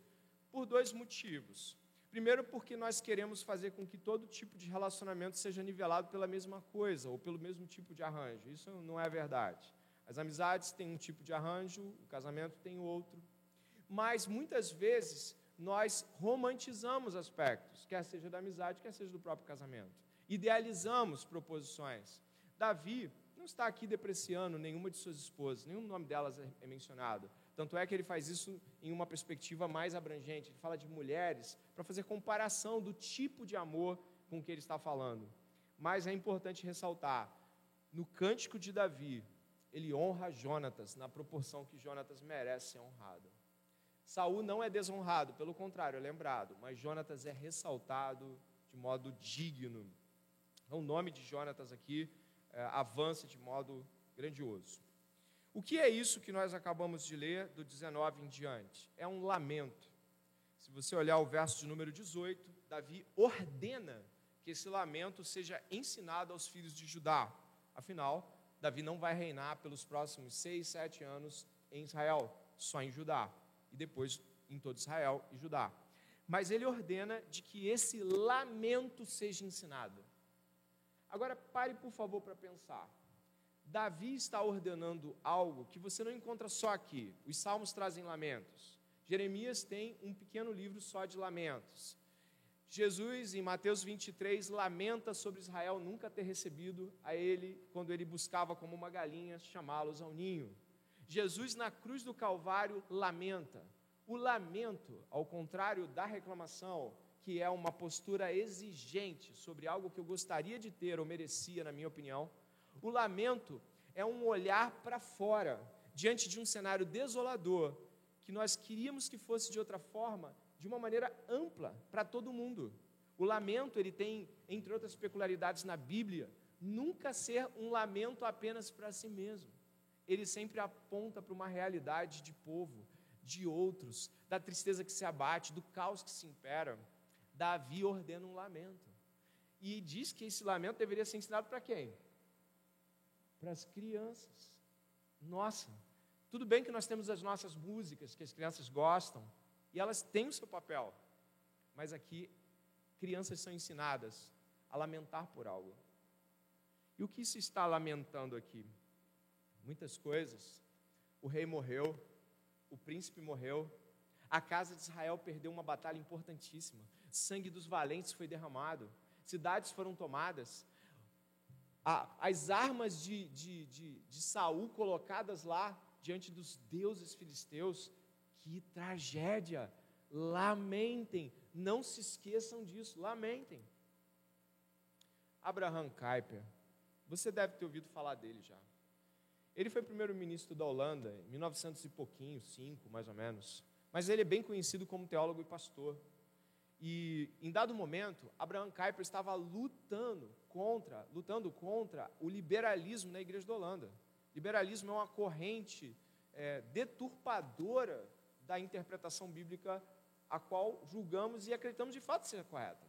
por dois motivos. Primeiro, porque nós queremos fazer com que todo tipo de relacionamento seja nivelado pela mesma coisa ou pelo mesmo tipo de arranjo. Isso não é verdade. As amizades têm um tipo de arranjo, o casamento tem outro. Mas muitas vezes nós romantizamos aspectos, quer seja da amizade, quer seja do próprio casamento. Idealizamos proposições. Davi não está aqui depreciando nenhuma de suas esposas, nenhum nome delas é mencionado. Tanto é que ele faz isso em uma perspectiva mais abrangente. Ele fala de mulheres para fazer comparação do tipo de amor com que ele está falando. Mas é importante ressaltar: no cântico de Davi, ele honra Jonatas na proporção que Jonatas merece ser honrado. Saul não é desonrado, pelo contrário, é lembrado, mas Jonatas é ressaltado de modo digno. Então, o nome de Jonatas aqui é, avança de modo grandioso. O que é isso que nós acabamos de ler do 19 em diante? É um lamento. Se você olhar o verso de número 18, Davi ordena que esse lamento seja ensinado aos filhos de Judá. Afinal, Davi não vai reinar pelos próximos seis, sete anos em Israel, só em Judá, e depois em todo Israel e Judá. Mas ele ordena de que esse lamento seja ensinado. Agora, pare, por favor, para pensar. Davi está ordenando algo que você não encontra só aqui. Os salmos trazem lamentos. Jeremias tem um pequeno livro só de lamentos. Jesus, em Mateus 23, lamenta sobre Israel nunca ter recebido a ele, quando ele buscava como uma galinha chamá-los ao ninho. Jesus, na cruz do Calvário, lamenta. O lamento, ao contrário da reclamação, que é uma postura exigente sobre algo que eu gostaria de ter ou merecia, na minha opinião, o lamento é um olhar para fora, diante de um cenário desolador, que nós queríamos que fosse de outra forma, de uma maneira ampla, para todo mundo. O lamento, ele tem, entre outras peculiaridades na Bíblia, nunca ser um lamento apenas para si mesmo. Ele sempre aponta para uma realidade de povo, de outros, da tristeza que se abate, do caos que se impera. Davi ordena um lamento. E diz que esse lamento deveria ser ensinado para quem? Para as crianças. Nossa, tudo bem que nós temos as nossas músicas que as crianças gostam e elas têm o seu papel, mas aqui crianças são ensinadas a lamentar por algo. E o que se está lamentando aqui? Muitas coisas. O rei morreu, o príncipe morreu, a casa de Israel perdeu uma batalha importantíssima, sangue dos valentes foi derramado, cidades foram tomadas, a, as armas de, de, de, de Saul colocadas lá diante dos deuses filisteus. Que tragédia! Lamentem, não se esqueçam disso, lamentem. Abraham Kuyper, você deve ter ouvido falar dele já. Ele foi primeiro-ministro da Holanda em 1900 e pouquinho, cinco mais ou menos. Mas ele é bem conhecido como teólogo e pastor. E em dado momento, Abraham Kuyper estava lutando contra, lutando contra o liberalismo na Igreja da Holanda. Liberalismo é uma corrente é, deturpadora da interpretação bíblica a qual julgamos e acreditamos de fato ser correta.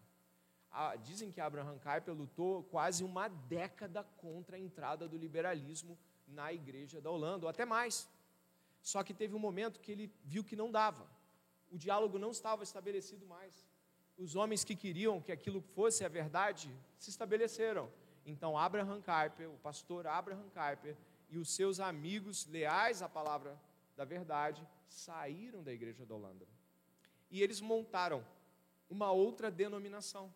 Ah, dizem que Abraham Kuyper lutou quase uma década contra a entrada do liberalismo na Igreja da Holanda, ou até mais. Só que teve um momento que ele viu que não dava. O diálogo não estava estabelecido mais os homens que queriam que aquilo fosse a verdade se estabeleceram. Então, Abraham Kuyper, o pastor Abraham Kuyper e os seus amigos leais à palavra da verdade saíram da igreja da Holanda. E eles montaram uma outra denominação.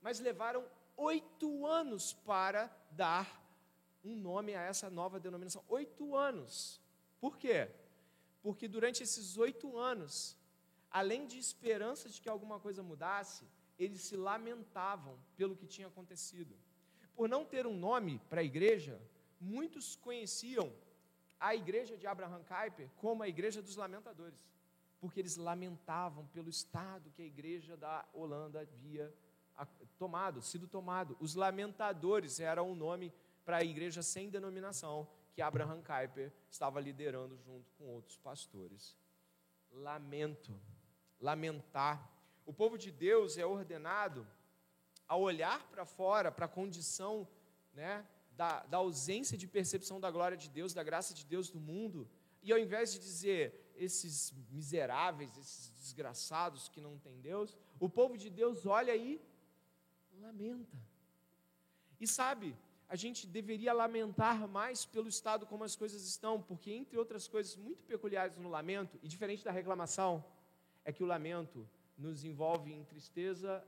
Mas levaram oito anos para dar um nome a essa nova denominação. Oito anos. Por quê? Porque durante esses oito anos, além de esperança de que alguma coisa mudasse, eles se lamentavam pelo que tinha acontecido. Por não ter um nome para a igreja, muitos conheciam a igreja de Abraham Kuyper como a igreja dos lamentadores, porque eles lamentavam pelo estado que a igreja da Holanda havia tomado, sido tomado. Os lamentadores era um nome para a igreja sem denominação que Abraham Kuyper estava liderando junto com outros pastores. Lamento lamentar. O povo de Deus é ordenado a olhar para fora, para a condição né, da, da ausência de percepção da glória de Deus, da graça de Deus no mundo, e ao invés de dizer esses miseráveis, esses desgraçados que não têm Deus, o povo de Deus olha e lamenta. E sabe, a gente deveria lamentar mais pelo estado como as coisas estão, porque, entre outras coisas muito peculiares no lamento, e diferente da reclamação, é que o lamento nos envolve em tristeza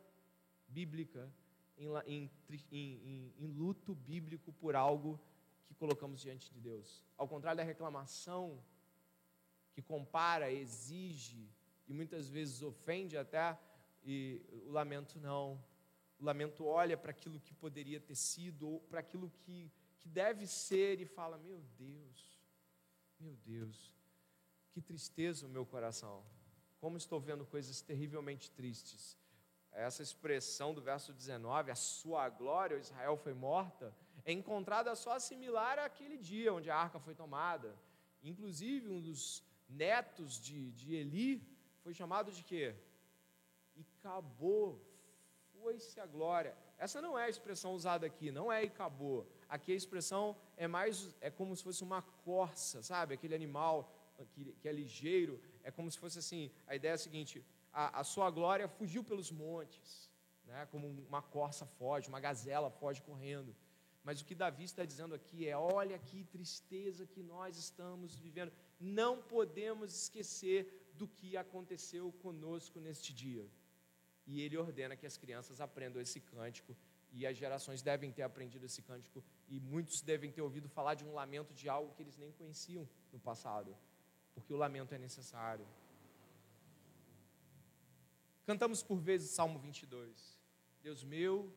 bíblica, em, em, em, em, luto bíblico por algo que colocamos diante de Deus. Ao contrário da reclamação, que compara, exige e muitas vezes ofende até, e o lamento não. O lamento olha para aquilo que poderia ter sido, ou para aquilo que, que deve ser, e fala: Meu Deus, meu Deus, que tristeza o meu coração. Como estou vendo coisas terrivelmente tristes. Essa expressão do verso 19, a sua glória, Israel foi morta, é encontrada só similar àquele dia onde a arca foi tomada. Inclusive, um dos netos de, de Eli foi chamado de quê? E acabou, foi-se a glória. Essa não é a expressão usada aqui, não é e acabou. Aqui a expressão é mais, é como se fosse uma corça, sabe? Aquele animal que, que é ligeiro, é como se fosse assim, a ideia é a seguinte, a, a sua glória fugiu pelos montes, né? como uma corça foge, uma gazela foge correndo. Mas o que Davi está dizendo aqui é: olha que tristeza que nós estamos vivendo. Não podemos esquecer do que aconteceu conosco neste dia. E ele ordena que as crianças aprendam esse cântico, e as gerações devem ter aprendido esse cântico, e muitos devem ter ouvido falar de um lamento de algo que eles nem conheciam no passado, porque o lamento é necessário. Cantamos por vezes Salmo 22. Deus meu,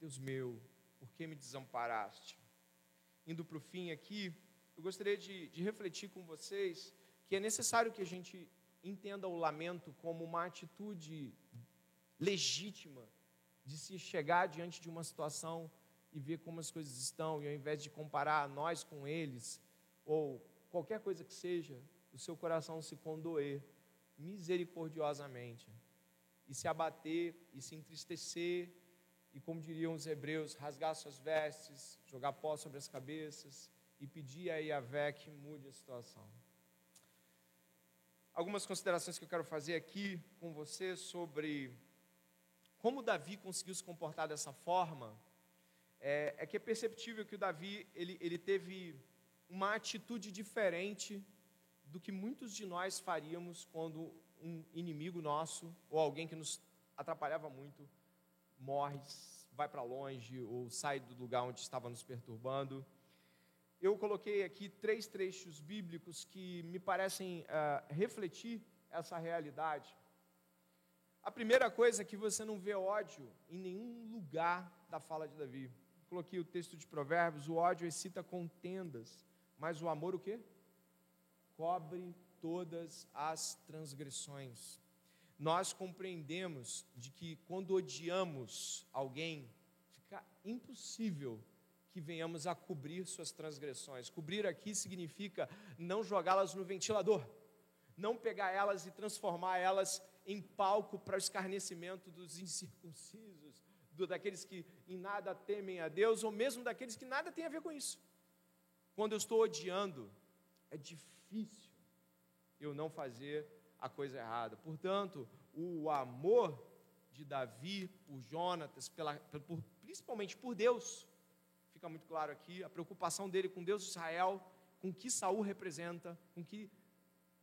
Deus meu, por que me desamparaste? Indo para o fim aqui, eu gostaria de, de refletir com vocês que é necessário que a gente entenda o lamento como uma atitude legítima de se chegar diante de uma situação e ver como as coisas estão, e ao invés de comparar nós com eles, ou qualquer coisa que seja, o seu coração se condoer misericordiosamente e se abater e se entristecer e, como diriam os hebreus, rasgar suas vestes, jogar pó sobre as cabeças e pedir a Yahvé que mude a situação. Algumas considerações que eu quero fazer aqui com você sobre como Davi conseguiu se comportar dessa forma, é, é que é perceptível que o Davi ele, ele teve uma atitude diferente do que muitos de nós faríamos quando um inimigo nosso ou alguém que nos atrapalhava muito morre, vai para longe ou sai do lugar onde estava nos perturbando. Eu coloquei aqui três trechos bíblicos que me parecem uh, refletir essa realidade. A primeira coisa é que você não vê ódio em nenhum lugar da fala de Davi. Coloquei o texto de Provérbios, o ódio excita contendas, mas o amor o quê? Cobre todas as transgressões. Nós compreendemos de que quando odiamos alguém, fica impossível que venhamos a cobrir suas transgressões. Cobrir aqui significa não jogá-las no ventilador, não pegar elas e transformar elas em palco para o escarnecimento dos incircuncisos, do, daqueles que em nada temem a Deus, ou mesmo daqueles que nada têm a ver com isso. Quando eu estou odiando, é difícil eu não fazer a coisa errada. Portanto, o amor de Davi por Jonatas, pela, por, principalmente por Deus, fica muito claro aqui, a preocupação dele com Deus de Israel, com que Saul representa, com que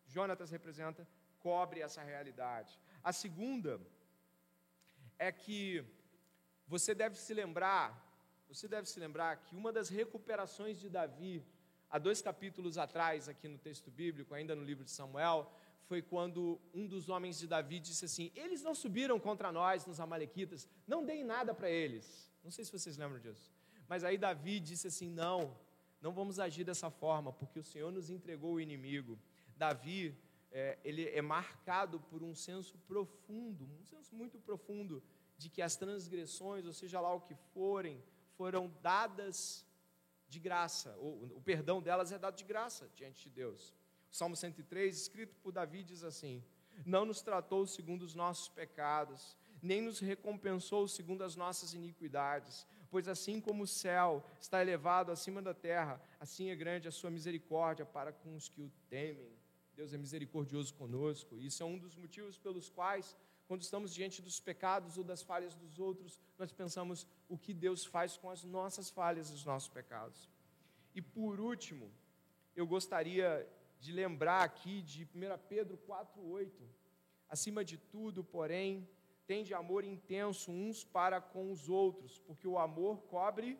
Jonatas representa, cobre essa realidade. A segunda é que você deve se lembrar, você deve se lembrar que uma das recuperações de Davi há dois capítulos atrás, aqui no texto bíblico, ainda no livro de Samuel, foi quando um dos homens de Davi disse assim: Eles não subiram contra nós, nos Amalequitas, não deem nada para eles. Não sei se vocês lembram disso. Mas aí Davi disse assim: Não, não vamos agir dessa forma, porque o Senhor nos entregou o inimigo. Davi, é, ele é marcado por um senso profundo, um senso muito profundo, de que as transgressões, ou seja lá o que forem, foram dadas de graça, o, o perdão delas é dado de graça diante de Deus. O Salmo 103, escrito por Davi, diz assim: Não nos tratou segundo os nossos pecados, nem nos recompensou segundo as nossas iniquidades, pois assim como o céu está elevado acima da terra, assim é grande a sua misericórdia para com os que o temem. Deus é misericordioso conosco. Isso é um dos motivos pelos quais quando estamos diante dos pecados ou das falhas dos outros, nós pensamos o que Deus faz com as nossas falhas e os nossos pecados. E por último, eu gostaria de lembrar aqui de 1 Pedro 4,8. Acima de tudo, porém, tende amor intenso uns para com os outros, porque o amor cobre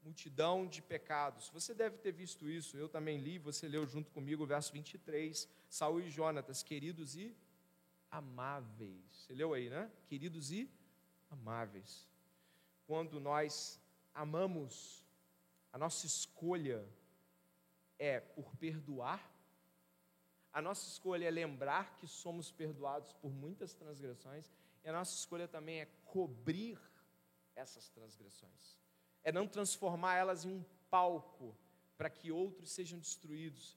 multidão de pecados. Você deve ter visto isso, eu também li, você leu junto comigo o verso 23, Saul e Jonatas, queridos e amáveis. Você leu aí, né? Queridos e amáveis. Quando nós amamos, a nossa escolha é por perdoar, a nossa escolha é lembrar que somos perdoados por muitas transgressões, e a nossa escolha também é cobrir essas transgressões, é não transformar elas em um palco para que outros sejam destruídos.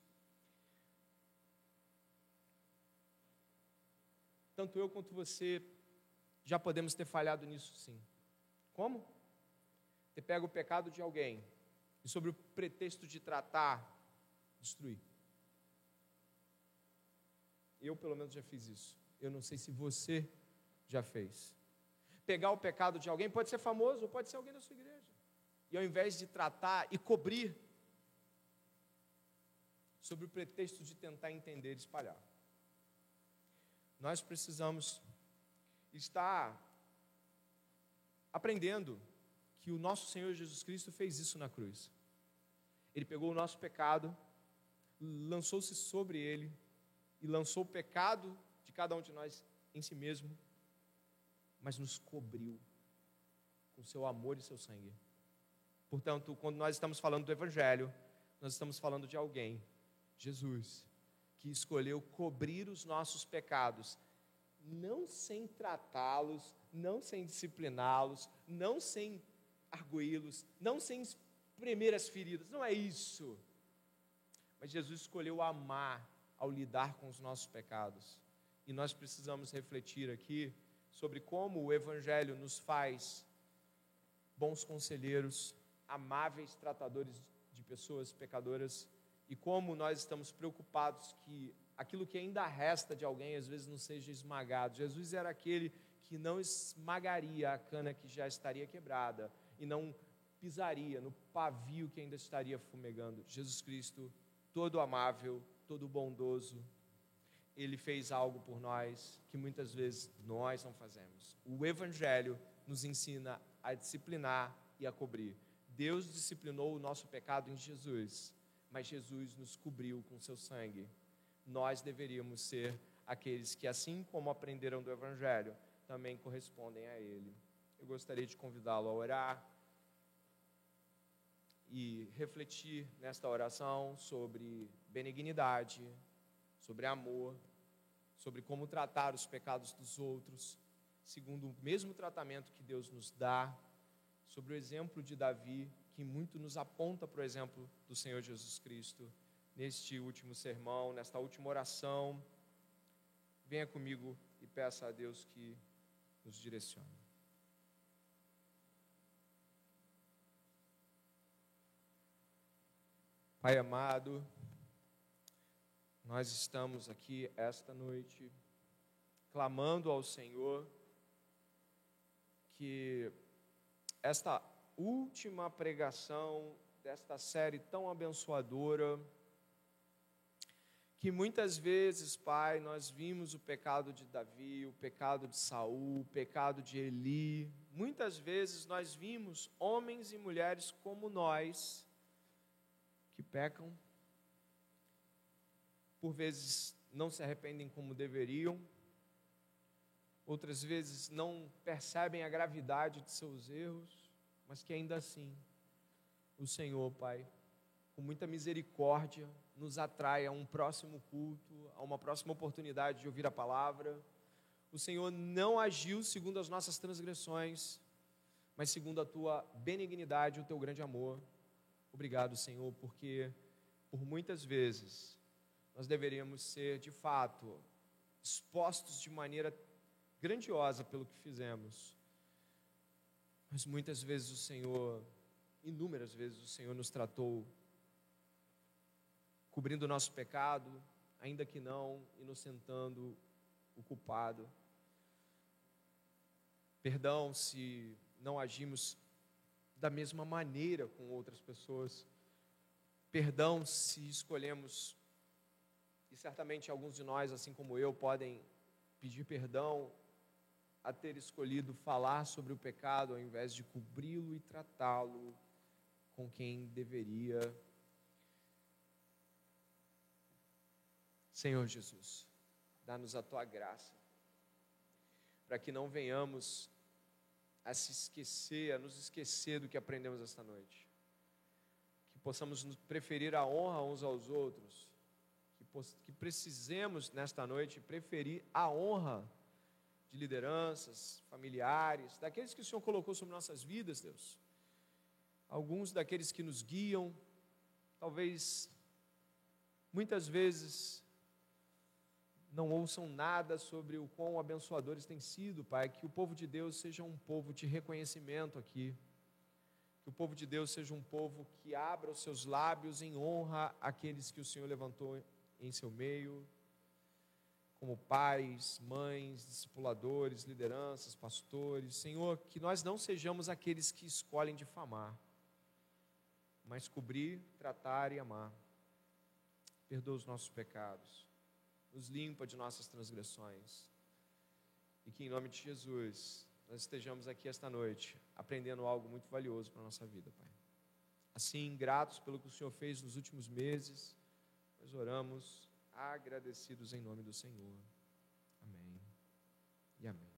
Tanto eu quanto você já podemos ter falhado nisso sim. Como? Você pega o pecado de alguém e, sobre o pretexto de tratar, destruir. Eu, pelo menos, já fiz isso. Eu não sei se você já fez. Pegar o pecado de alguém, pode ser famoso, pode ser alguém da sua igreja. E ao invés de tratar e cobrir, sobre o pretexto de tentar entender e espalhar. Nós precisamos estar aprendendo que o nosso Senhor Jesus Cristo fez isso na cruz. Ele pegou o nosso pecado, lançou-se sobre ele e lançou o pecado de cada um de nós em si mesmo, mas nos cobriu com seu amor e seu sangue. Portanto, quando nós estamos falando do Evangelho, nós estamos falando de alguém, Jesus, que escolheu cobrir os nossos pecados, não sem tratá-los, não sem discipliná-los, não sem arguí-los, não sem espremer as feridas, não é isso. Mas Jesus escolheu amar ao lidar com os nossos pecados. E nós precisamos refletir aqui sobre como o Evangelho nos faz bons conselheiros, amáveis tratadores de pessoas pecadoras e como nós estamos preocupados que aquilo que ainda resta de alguém às vezes não seja esmagado. Jesus era aquele que não esmagaria a cana que já estaria quebrada e não pisaria no pavio que ainda estaria fumegando. Jesus Cristo, todo amável, todo bondoso, ele fez algo por nós que muitas vezes nós não fazemos. O Evangelho nos ensina a disciplinar e a cobrir. Deus disciplinou o nosso pecado em Jesus mas Jesus nos cobriu com seu sangue. Nós deveríamos ser aqueles que, assim como aprenderam do Evangelho, também correspondem a Ele. Eu gostaria de convidá-lo a orar e refletir nesta oração sobre benignidade, sobre amor, sobre como tratar os pecados dos outros, segundo o mesmo tratamento que Deus nos dá, sobre o exemplo de Davi, que muito nos aponta para o exemplo do Senhor Jesus Cristo neste último sermão, nesta última oração. Venha comigo e peça a Deus que nos direcione. Pai amado, nós estamos aqui esta noite clamando ao Senhor que esta última pregação desta série tão abençoadora, que muitas vezes, Pai, nós vimos o pecado de Davi, o pecado de Saul, o pecado de Eli. Muitas vezes nós vimos homens e mulheres como nós que pecam, por vezes não se arrependem como deveriam, outras vezes não percebem a gravidade de seus erros mas que ainda assim o Senhor, Pai, com muita misericórdia, nos atrai a um próximo culto, a uma próxima oportunidade de ouvir a palavra. O Senhor não agiu segundo as nossas transgressões, mas segundo a tua benignidade o teu grande amor. Obrigado, Senhor, porque por muitas vezes nós deveríamos ser, de fato, expostos de maneira grandiosa pelo que fizemos mas muitas vezes o Senhor, inúmeras vezes o Senhor nos tratou cobrindo o nosso pecado, ainda que não inocentando o culpado. Perdão se não agimos da mesma maneira com outras pessoas. Perdão se escolhemos, e certamente alguns de nós, assim como eu, podem pedir perdão a ter escolhido falar sobre o pecado ao invés de cobri-lo e tratá-lo com quem deveria. Senhor Jesus, dá-nos a tua graça, para que não venhamos a se esquecer, a nos esquecer do que aprendemos esta noite. Que possamos preferir a honra uns aos outros, que, que precisemos nesta noite preferir a honra de lideranças, familiares, daqueles que o Senhor colocou sobre nossas vidas, Deus. Alguns daqueles que nos guiam, talvez muitas vezes não ouçam nada sobre o quão abençoadores têm sido, Pai. Que o povo de Deus seja um povo de reconhecimento aqui. Que o povo de Deus seja um povo que abra os seus lábios em honra àqueles que o Senhor levantou em seu meio, como pais, mães, discipuladores, lideranças, pastores. Senhor, que nós não sejamos aqueles que escolhem difamar, mas cobrir, tratar e amar. Perdoa os nossos pecados nos limpa de nossas transgressões. E que em nome de Jesus nós estejamos aqui esta noite aprendendo algo muito valioso para a nossa vida, Pai. Assim, gratos pelo que o Senhor fez nos últimos meses, nós oramos agradecidos em nome do Senhor. Amém e amém.